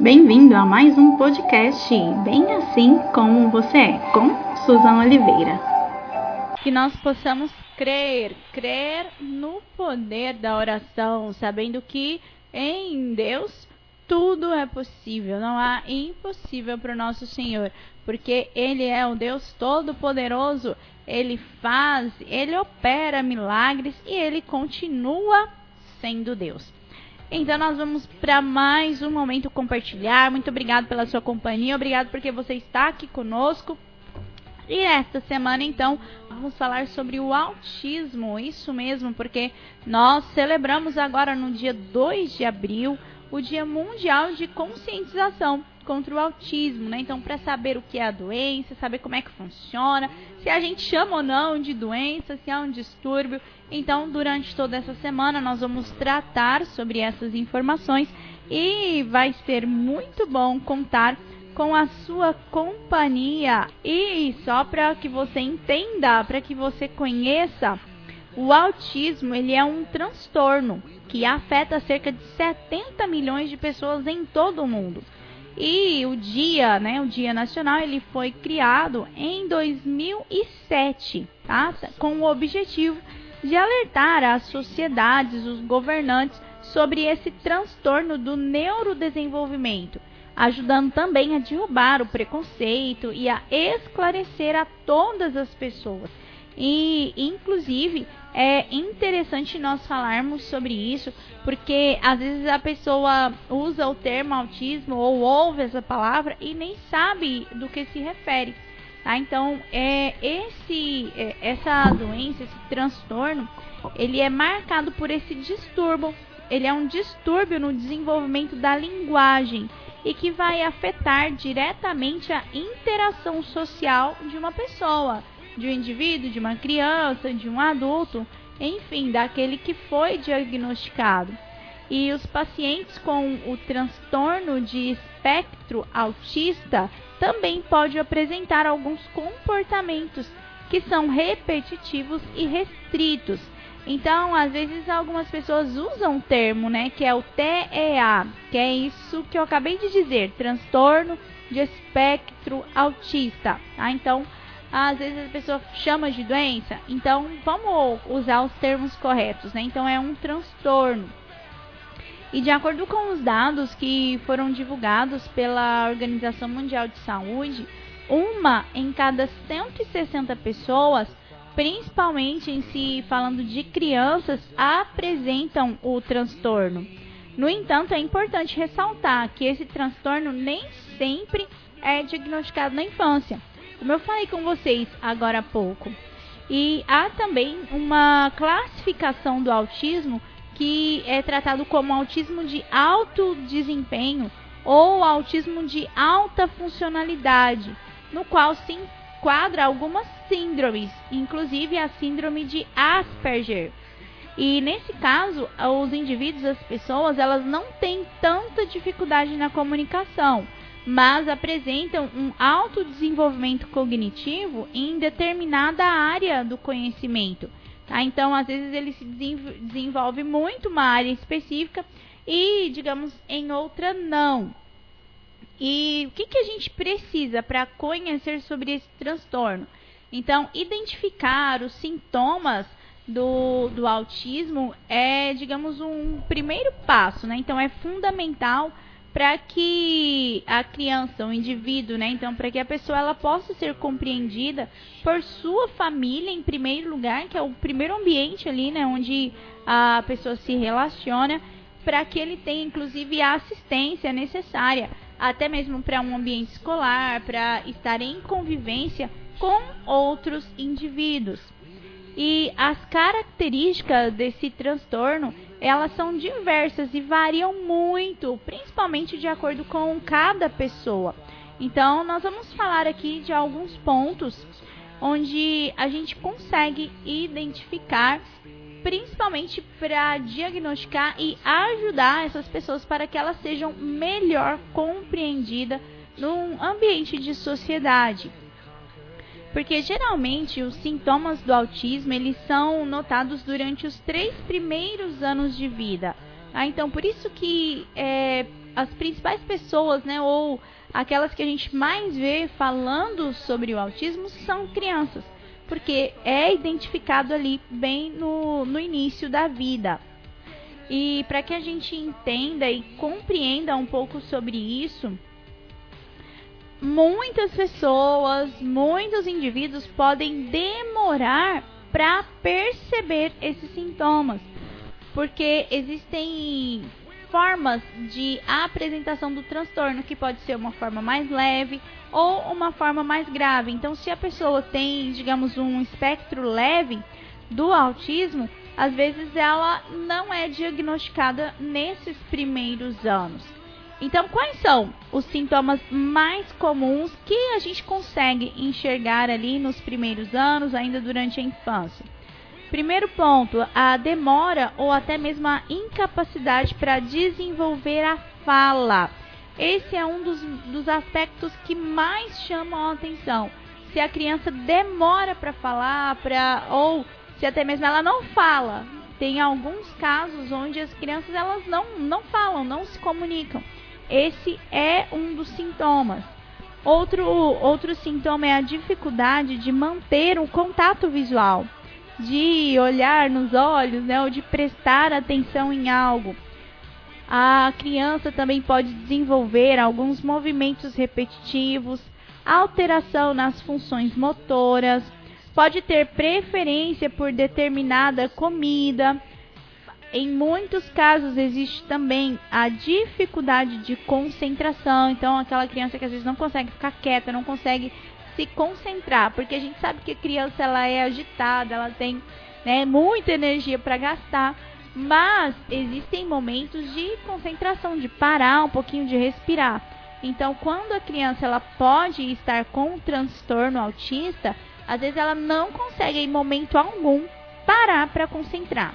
Bem-vindo a mais um podcast Bem Assim Como Você É, com Suzana Oliveira. Que nós possamos crer, crer no poder da oração, sabendo que em Deus tudo é possível, não há impossível para o nosso Senhor, porque Ele é o Deus Todo-Poderoso, Ele faz, Ele opera milagres e Ele continua sendo Deus. Então nós vamos para mais um momento compartilhar. Muito obrigado pela sua companhia, obrigado porque você está aqui conosco. E esta semana, então, vamos falar sobre o autismo. Isso mesmo, porque nós celebramos agora no dia 2 de abril o Dia Mundial de Conscientização contra o Autismo, né? Então, para saber o que é a doença, saber como é que funciona, se a gente chama ou não de doença, se há um distúrbio. Então, durante toda essa semana, nós vamos tratar sobre essas informações e vai ser muito bom contar com a sua companhia. E só para que você entenda, para que você conheça, o autismo ele é um transtorno que afeta cerca de 70 milhões de pessoas em todo o mundo. E o dia, né, o Dia Nacional, ele foi criado em 2007, tá? Com o objetivo de alertar as sociedades, os governantes sobre esse transtorno do neurodesenvolvimento, ajudando também a derrubar o preconceito e a esclarecer a todas as pessoas. E, inclusive, é interessante nós falarmos sobre isso, porque às vezes a pessoa usa o termo autismo ou ouve essa palavra e nem sabe do que se refere. Tá? Então, é, esse, é, essa doença, esse transtorno, ele é marcado por esse distúrbio. Ele é um distúrbio no desenvolvimento da linguagem e que vai afetar diretamente a interação social de uma pessoa de um indivíduo, de uma criança, de um adulto, enfim, daquele que foi diagnosticado. E os pacientes com o transtorno de espectro autista também podem apresentar alguns comportamentos que são repetitivos e restritos. Então, às vezes algumas pessoas usam o termo, né, que é o TEA, que é isso que eu acabei de dizer, transtorno de espectro autista. Tá? Então, às vezes a pessoa chama de doença, então vamos usar os termos corretos, né? Então é um transtorno. E de acordo com os dados que foram divulgados pela Organização Mundial de Saúde, uma em cada 160 pessoas, principalmente em se falando de crianças, apresentam o transtorno. No entanto, é importante ressaltar que esse transtorno nem sempre é diagnosticado na infância como eu falei com vocês agora há pouco. E há também uma classificação do autismo que é tratado como autismo de alto desempenho ou autismo de alta funcionalidade, no qual se enquadra algumas síndromes, inclusive a síndrome de Asperger. E nesse caso, os indivíduos, as pessoas, elas não têm tanta dificuldade na comunicação, mas apresentam um alto desenvolvimento cognitivo em determinada área do conhecimento. Tá? Então, às vezes, ele se desenvolve muito uma área específica e, digamos, em outra não. E o que, que a gente precisa para conhecer sobre esse transtorno? Então, identificar os sintomas do, do autismo é, digamos, um primeiro passo, né? Então, é fundamental para que a criança, o indivíduo, né, então para que a pessoa ela possa ser compreendida por sua família em primeiro lugar, que é o primeiro ambiente ali, né, onde a pessoa se relaciona, para que ele tenha inclusive a assistência necessária, até mesmo para um ambiente escolar, para estar em convivência com outros indivíduos. E as características desse transtorno, elas são diversas e variam muito, principalmente de acordo com cada pessoa. Então, nós vamos falar aqui de alguns pontos onde a gente consegue identificar, principalmente para diagnosticar e ajudar essas pessoas para que elas sejam melhor compreendidas num ambiente de sociedade. Porque geralmente os sintomas do autismo eles são notados durante os três primeiros anos de vida. Ah, então por isso que é, as principais pessoas, né, ou aquelas que a gente mais vê falando sobre o autismo são crianças, porque é identificado ali bem no, no início da vida. E para que a gente entenda e compreenda um pouco sobre isso, muitas pessoas, muitos indivíduos podem demorar para perceber esses sintomas, porque existem formas de apresentação do transtorno, que pode ser uma forma mais leve ou uma forma mais grave. Então, se a pessoa tem, digamos, um espectro leve do autismo, às vezes ela não é diagnosticada nesses primeiros anos. Então, quais são os sintomas mais comuns que a gente consegue enxergar ali nos primeiros anos, ainda durante a infância? Primeiro ponto, a demora ou até mesmo a incapacidade para desenvolver a fala. Esse é um dos, dos aspectos que mais chamam a atenção. Se a criança demora para falar, pra, ou se até mesmo ela não fala. Tem alguns casos onde as crianças elas não, não falam, não se comunicam. Esse é um dos sintomas. Outro, outro sintoma é a dificuldade de manter o contato visual de olhar nos olhos, né, ou de prestar atenção em algo. A criança também pode desenvolver alguns movimentos repetitivos, alteração nas funções motoras, pode ter preferência por determinada comida. Em muitos casos existe também a dificuldade de concentração, então aquela criança que às vezes não consegue ficar quieta, não consegue se concentrar, porque a gente sabe que a criança ela é agitada, ela tem né, muita energia para gastar, mas existem momentos de concentração, de parar um pouquinho, de respirar. Então, quando a criança ela pode estar com um transtorno autista, às vezes ela não consegue em momento algum parar para concentrar.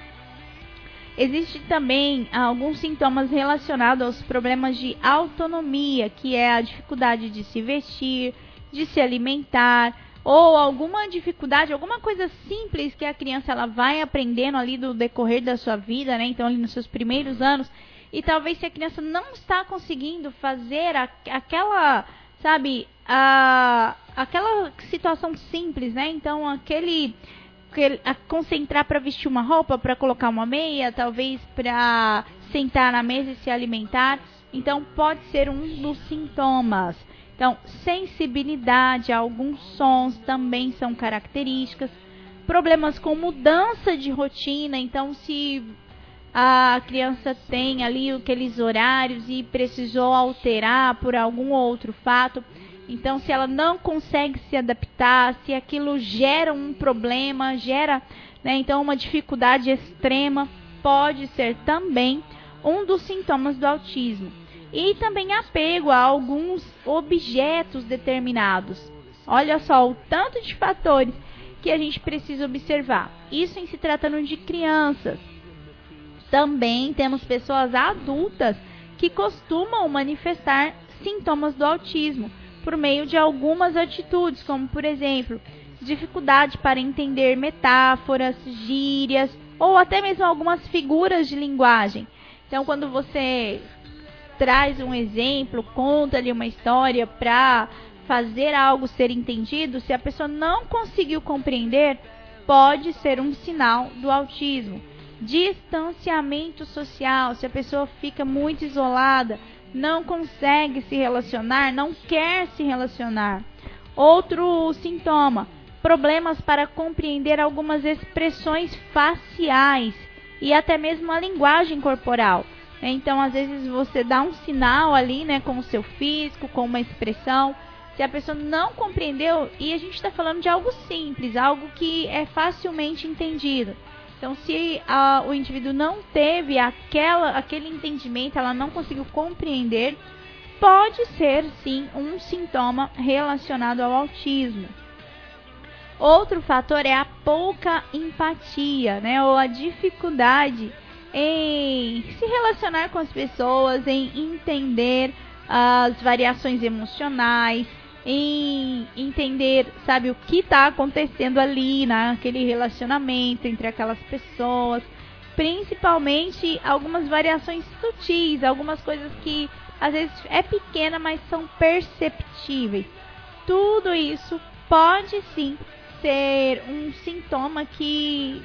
Existem também alguns sintomas relacionados aos problemas de autonomia, que é a dificuldade de se vestir, de se alimentar ou alguma dificuldade, alguma coisa simples que a criança ela vai aprendendo ali do decorrer da sua vida, né? Então ali nos seus primeiros anos e talvez se a criança não está conseguindo fazer a, aquela, sabe, a, aquela situação simples, né? Então aquele a concentrar para vestir uma roupa, para colocar uma meia, talvez para sentar na mesa e se alimentar. Então pode ser um dos sintomas. Então, sensibilidade a alguns sons também são características. Problemas com mudança de rotina, então se a criança tem ali aqueles horários e precisou alterar por algum outro fato, então se ela não consegue se adaptar, se aquilo gera um problema, gera, né, então uma dificuldade extrema, pode ser também um dos sintomas do autismo e também apego a alguns objetos determinados. Olha só o tanto de fatores que a gente precisa observar. Isso em se tratando de crianças. Também temos pessoas adultas que costumam manifestar sintomas do autismo por meio de algumas atitudes, como por exemplo, dificuldade para entender metáforas, gírias ou até mesmo algumas figuras de linguagem. Então, quando você traz um exemplo, conta ali uma história para fazer algo ser entendido, se a pessoa não conseguiu compreender, pode ser um sinal do autismo. Distanciamento social, se a pessoa fica muito isolada, não consegue se relacionar, não quer se relacionar. Outro sintoma, problemas para compreender algumas expressões faciais e até mesmo a linguagem corporal. Então, às vezes você dá um sinal ali, né, com o seu físico, com uma expressão. Se a pessoa não compreendeu, e a gente está falando de algo simples, algo que é facilmente entendido. Então, se a, o indivíduo não teve aquela, aquele entendimento, ela não conseguiu compreender, pode ser sim um sintoma relacionado ao autismo. Outro fator é a pouca empatia, né, ou a dificuldade em se relacionar com as pessoas, em entender as variações emocionais, em entender, sabe, o que está acontecendo ali naquele relacionamento entre aquelas pessoas. principalmente algumas variações sutis, algumas coisas que às vezes é pequena, mas são perceptíveis. Tudo isso pode sim ser um sintoma que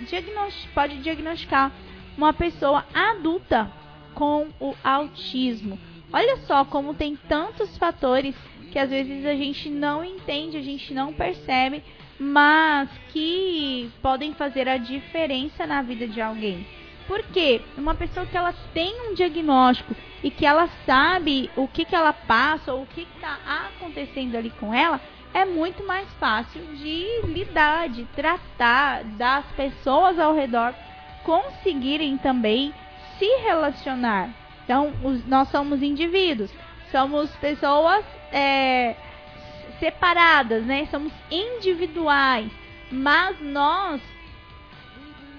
pode diagnosticar uma pessoa adulta com o autismo. Olha só como tem tantos fatores que às vezes a gente não entende, a gente não percebe, mas que podem fazer a diferença na vida de alguém. Porque uma pessoa que ela tem um diagnóstico e que ela sabe o que, que ela passa ou o que está acontecendo ali com ela, é muito mais fácil de lidar, de tratar das pessoas ao redor conseguirem também se relacionar. Então, os, nós somos indivíduos, somos pessoas é, separadas, né? Somos individuais, mas nós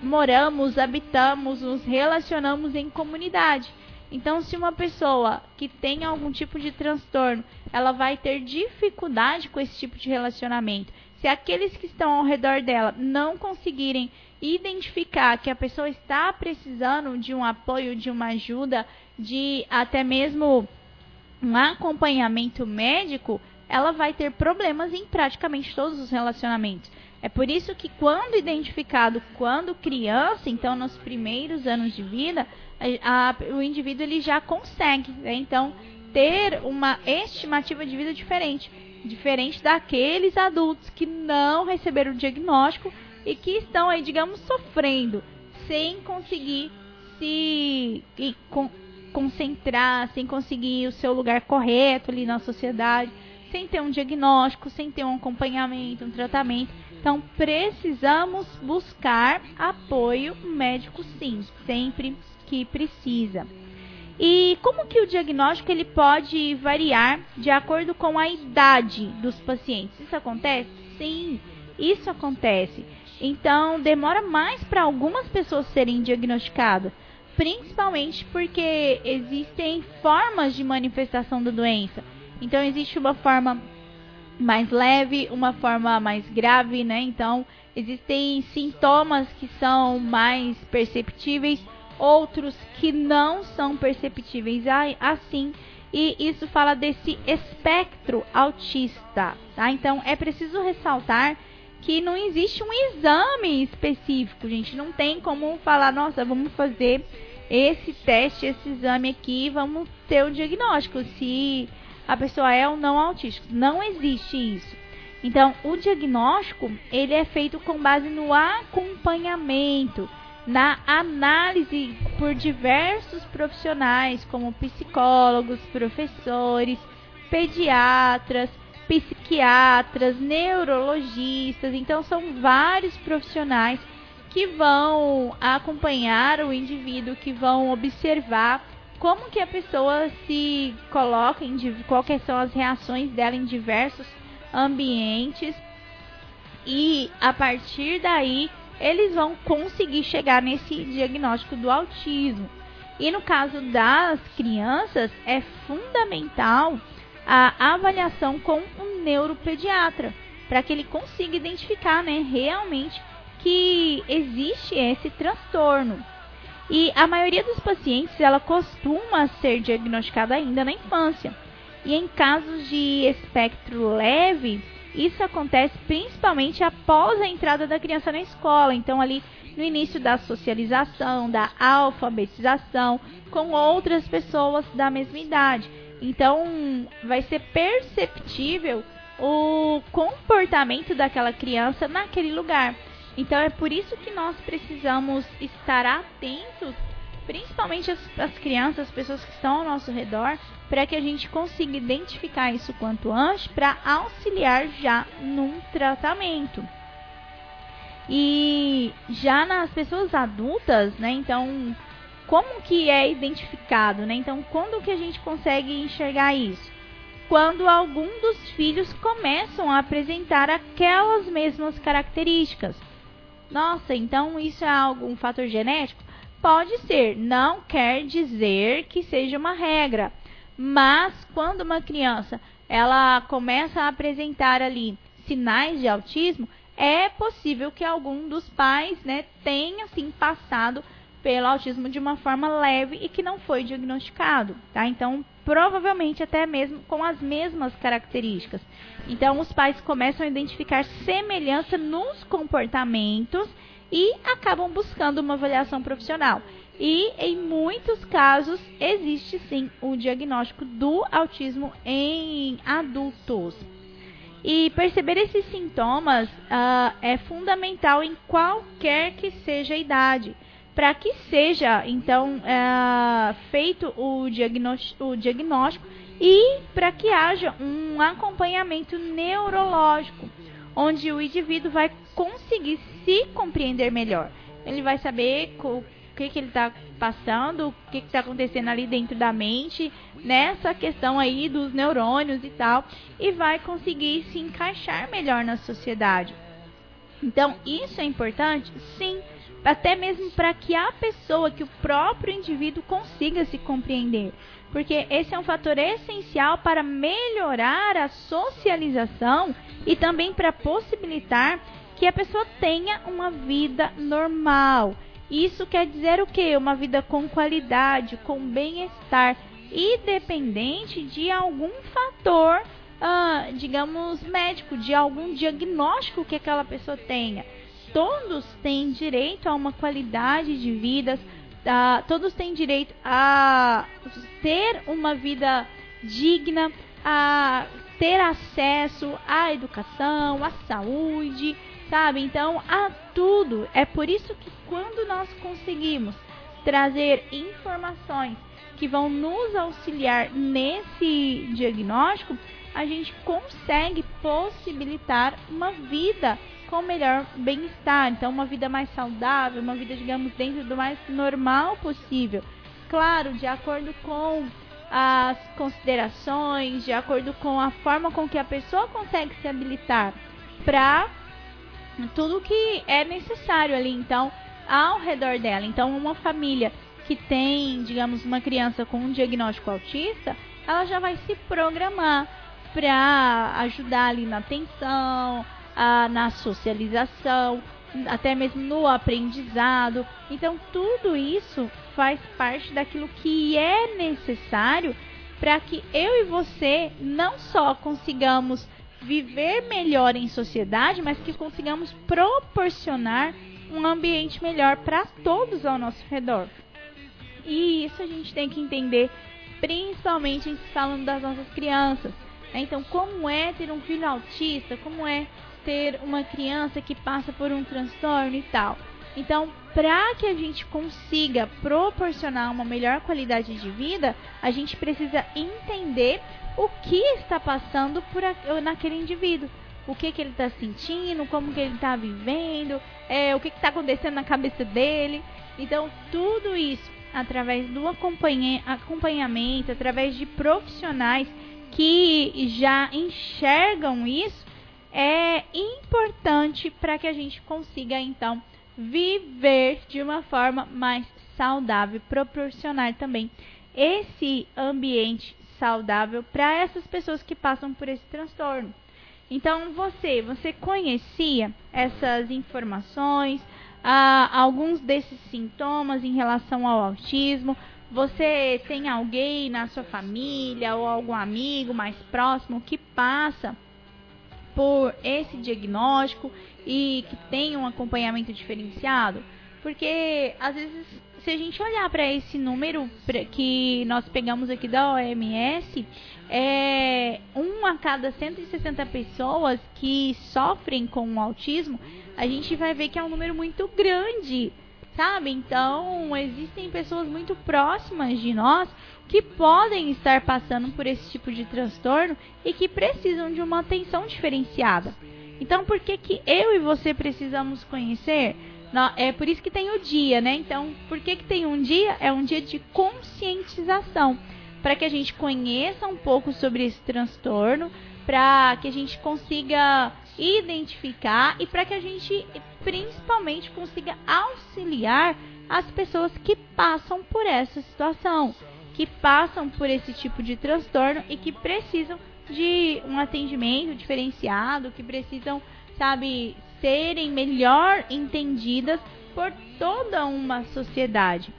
moramos, habitamos, nos relacionamos em comunidade. Então, se uma pessoa que tem algum tipo de transtorno, ela vai ter dificuldade com esse tipo de relacionamento. Se aqueles que estão ao redor dela não conseguirem identificar que a pessoa está precisando de um apoio, de uma ajuda, de até mesmo um acompanhamento médico, ela vai ter problemas em praticamente todos os relacionamentos. É por isso que quando identificado quando criança, então nos primeiros anos de vida, a, a, o indivíduo ele já consegue, né? então ter uma estimativa de vida diferente, diferente daqueles adultos que não receberam o diagnóstico e que estão aí, digamos, sofrendo, sem conseguir se concentrar, sem conseguir o seu lugar correto ali na sociedade, sem ter um diagnóstico, sem ter um acompanhamento, um tratamento. Então, precisamos buscar apoio médico sim, sempre que precisa. E como que o diagnóstico ele pode variar de acordo com a idade dos pacientes? Isso acontece? Sim, isso acontece. Então, demora mais para algumas pessoas serem diagnosticadas, principalmente porque existem formas de manifestação da doença. Então, existe uma forma mais leve, uma forma mais grave, né? Então, existem sintomas que são mais perceptíveis, outros que não são perceptíveis assim. E isso fala desse espectro autista, tá? Então, é preciso ressaltar que não existe um exame específico, gente. Não tem como falar, nossa, vamos fazer esse teste, esse exame aqui, vamos ter o um diagnóstico se a pessoa é ou não autista. Não existe isso. Então, o diagnóstico, ele é feito com base no acompanhamento, na análise por diversos profissionais, como psicólogos, professores, pediatras, psiquiatras, neurologistas, então são vários profissionais que vão acompanhar o indivíduo, que vão observar como que a pessoa se coloca, em, quais são as reações dela em diversos ambientes e a partir daí eles vão conseguir chegar nesse diagnóstico do autismo. E no caso das crianças é fundamental a avaliação com um neuropediatra, para que ele consiga identificar né, realmente que existe esse transtorno. E a maioria dos pacientes ela costuma ser diagnosticada ainda na infância. E em casos de espectro leve, isso acontece principalmente após a entrada da criança na escola. Então, ali no início da socialização, da alfabetização com outras pessoas da mesma idade. Então, vai ser perceptível o comportamento daquela criança naquele lugar. Então, é por isso que nós precisamos estar atentos, principalmente as, as crianças, as pessoas que estão ao nosso redor, para que a gente consiga identificar isso quanto antes para auxiliar já num tratamento. E já nas pessoas adultas, né? Então, como que é identificado, né? Então, quando que a gente consegue enxergar isso? Quando algum dos filhos começam a apresentar aquelas mesmas características. Nossa, então isso é algum fator genético? Pode ser, não quer dizer que seja uma regra. Mas quando uma criança ela começa a apresentar ali sinais de autismo, é possível que algum dos pais, né, tenha assim passado pelo autismo de uma forma leve e que não foi diagnosticado, tá? Então, provavelmente até mesmo com as mesmas características. Então, os pais começam a identificar semelhança nos comportamentos e acabam buscando uma avaliação profissional. E em muitos casos existe sim o diagnóstico do autismo em adultos. E perceber esses sintomas uh, é fundamental em qualquer que seja a idade para que seja então é, feito o diagnóstico, o diagnóstico e para que haja um acompanhamento neurológico, onde o indivíduo vai conseguir se compreender melhor. Ele vai saber o que, que ele está passando, o que está acontecendo ali dentro da mente, nessa questão aí dos neurônios e tal, e vai conseguir se encaixar melhor na sociedade. Então, isso é importante? Sim, até mesmo para que a pessoa, que o próprio indivíduo consiga se compreender. Porque esse é um fator essencial para melhorar a socialização e também para possibilitar que a pessoa tenha uma vida normal. Isso quer dizer o quê? Uma vida com qualidade, com bem-estar, independente de algum fator, ah, digamos, médico, de algum diagnóstico que aquela pessoa tenha todos têm direito a uma qualidade de vida, a, todos têm direito a ter uma vida digna, a ter acesso à educação, à saúde, sabe? Então, a tudo. É por isso que quando nós conseguimos trazer informações que vão nos auxiliar nesse diagnóstico, a gente consegue possibilitar uma vida com melhor bem-estar. Então, uma vida mais saudável, uma vida, digamos, dentro do mais normal possível. Claro, de acordo com as considerações, de acordo com a forma com que a pessoa consegue se habilitar para tudo que é necessário ali, então, ao redor dela. Então, uma família que tem, digamos, uma criança com um diagnóstico autista, ela já vai se programar para ajudar ali na atenção, ah, na socialização, até mesmo no aprendizado. Então, tudo isso faz parte daquilo que é necessário para que eu e você não só consigamos viver melhor em sociedade, mas que consigamos proporcionar um ambiente melhor para todos ao nosso redor. E isso a gente tem que entender, principalmente falando das nossas crianças. Então, como é ter um filho autista? Como é ter uma criança que passa por um transtorno e tal. Então, para que a gente consiga proporcionar uma melhor qualidade de vida, a gente precisa entender o que está passando por naquele indivíduo. O que, que ele está sentindo, como que ele está vivendo, é, o que está acontecendo na cabeça dele. Então, tudo isso através do acompanhamento, através de profissionais que já enxergam isso, é importante para que a gente consiga então viver de uma forma mais saudável, proporcionar também esse ambiente saudável para essas pessoas que passam por esse transtorno. Então, você, você conhecia essas informações, ah, alguns desses sintomas em relação ao autismo? Você tem alguém na sua família ou algum amigo mais próximo que passa por esse diagnóstico e que tem um acompanhamento diferenciado? Porque às vezes, se a gente olhar para esse número que nós pegamos aqui da OMS, é um a cada 160 pessoas que sofrem com o autismo, a gente vai ver que é um número muito grande, sabe? Então, existem pessoas muito próximas de nós que podem estar passando por esse tipo de transtorno e que precisam de uma atenção diferenciada. Então, por que, que eu e você precisamos conhecer? É por isso que tem o dia, né? Então, por que, que tem um dia? É um dia de conscientização. Para que a gente conheça um pouco sobre esse transtorno, para que a gente consiga identificar e para que a gente principalmente consiga auxiliar as pessoas que passam por essa situação que passam por esse tipo de transtorno e que precisam de um atendimento diferenciado, que precisam, sabe, serem melhor entendidas por toda uma sociedade.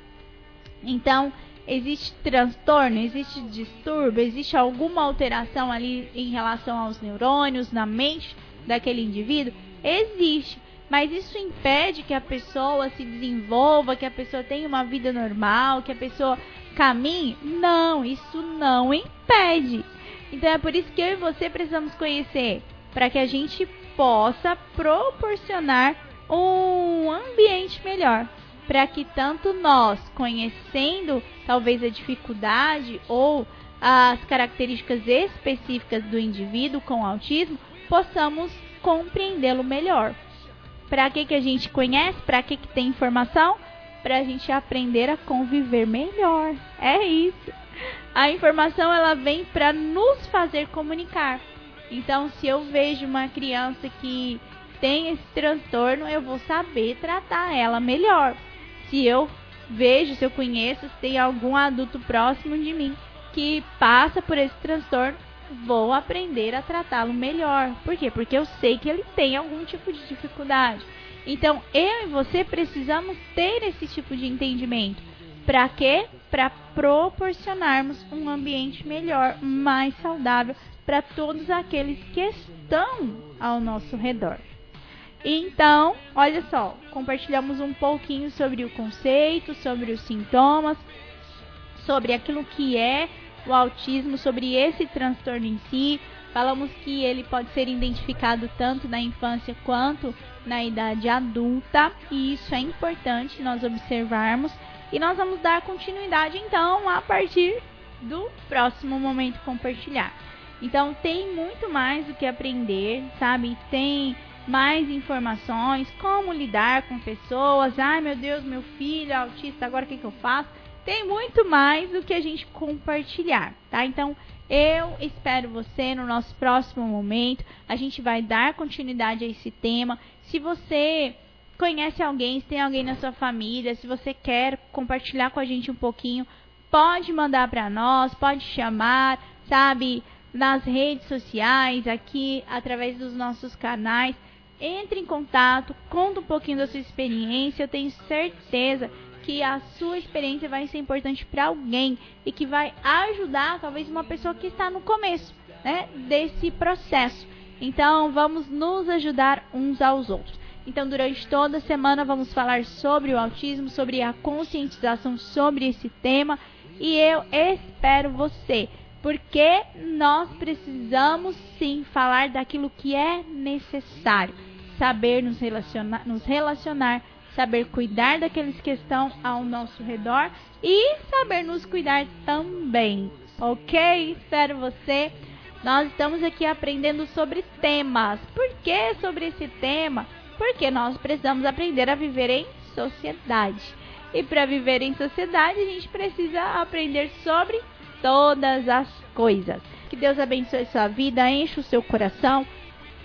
Então, existe transtorno, existe distúrbio, existe alguma alteração ali em relação aos neurônios na mente daquele indivíduo? Existe. Mas isso impede que a pessoa se desenvolva, que a pessoa tenha uma vida normal, que a pessoa caminhe? Não, isso não impede. Então é por isso que eu e você precisamos conhecer, para que a gente possa proporcionar um ambiente melhor, para que tanto nós, conhecendo talvez a dificuldade ou as características específicas do indivíduo com autismo, possamos compreendê-lo melhor. Para que, que a gente conhece? Para que, que tem informação? Para a gente aprender a conviver melhor. É isso. A informação ela vem para nos fazer comunicar. Então, se eu vejo uma criança que tem esse transtorno, eu vou saber tratar ela melhor. Se eu vejo, se eu conheço, se tem algum adulto próximo de mim que passa por esse transtorno, vou aprender a tratá-lo melhor. Por quê? Porque eu sei que ele tem algum tipo de dificuldade. Então, eu e você precisamos ter esse tipo de entendimento. Para quê? Para proporcionarmos um ambiente melhor, mais saudável para todos aqueles que estão ao nosso redor. Então, olha só, compartilhamos um pouquinho sobre o conceito, sobre os sintomas, sobre aquilo que é o autismo, sobre esse transtorno em si. Falamos que ele pode ser identificado tanto na infância quanto na idade adulta, e isso é importante nós observarmos. E nós vamos dar continuidade então a partir do próximo momento compartilhar. Então tem muito mais do que aprender, sabe? Tem mais informações, como lidar com pessoas. Ai meu Deus, meu filho é autista, agora o que, que eu faço? Tem muito mais do que a gente compartilhar, tá? Então eu espero você no nosso próximo momento. A gente vai dar continuidade a esse tema. Se você conhece alguém, se tem alguém na sua família, se você quer compartilhar com a gente um pouquinho, pode mandar para nós, pode chamar, sabe? nas redes sociais, aqui através dos nossos canais. Entre em contato, conta um pouquinho da sua experiência. Eu tenho certeza que a sua experiência vai ser importante para alguém e que vai ajudar talvez uma pessoa que está no começo, né, desse processo. Então, vamos nos ajudar uns aos outros. Então, durante toda a semana vamos falar sobre o autismo, sobre a conscientização sobre esse tema, e eu espero você porque nós precisamos sim falar daquilo que é necessário, saber nos relacionar, nos relacionar, saber cuidar daqueles que estão ao nosso redor e saber nos cuidar também. Ok? Espero você. Nós estamos aqui aprendendo sobre temas. Por que sobre esse tema? Porque nós precisamos aprender a viver em sociedade. E para viver em sociedade, a gente precisa aprender sobre todas as coisas. Que Deus abençoe sua vida, enche o seu coração,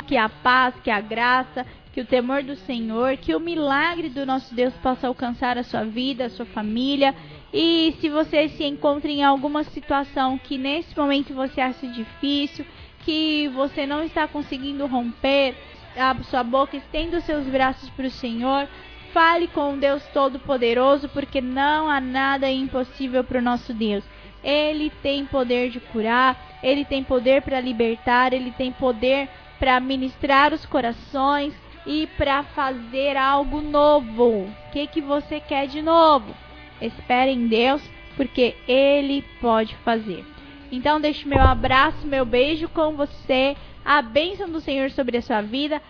que a paz, que a graça, que o temor do Senhor, que o milagre do nosso Deus possa alcançar a sua vida, a sua família. E se você se encontra em alguma situação que nesse momento você acha difícil, que você não está conseguindo romper a sua boca, estenda os seus braços para o Senhor. Fale com o Deus Todo-Poderoso, porque não há nada impossível para o nosso Deus. Ele tem poder de curar, ele tem poder para libertar, ele tem poder para ministrar os corações e para fazer algo novo. O que, que você quer de novo? Espere em Deus, porque Ele pode fazer. Então, deixe meu abraço, meu beijo com você, a bênção do Senhor sobre a sua vida.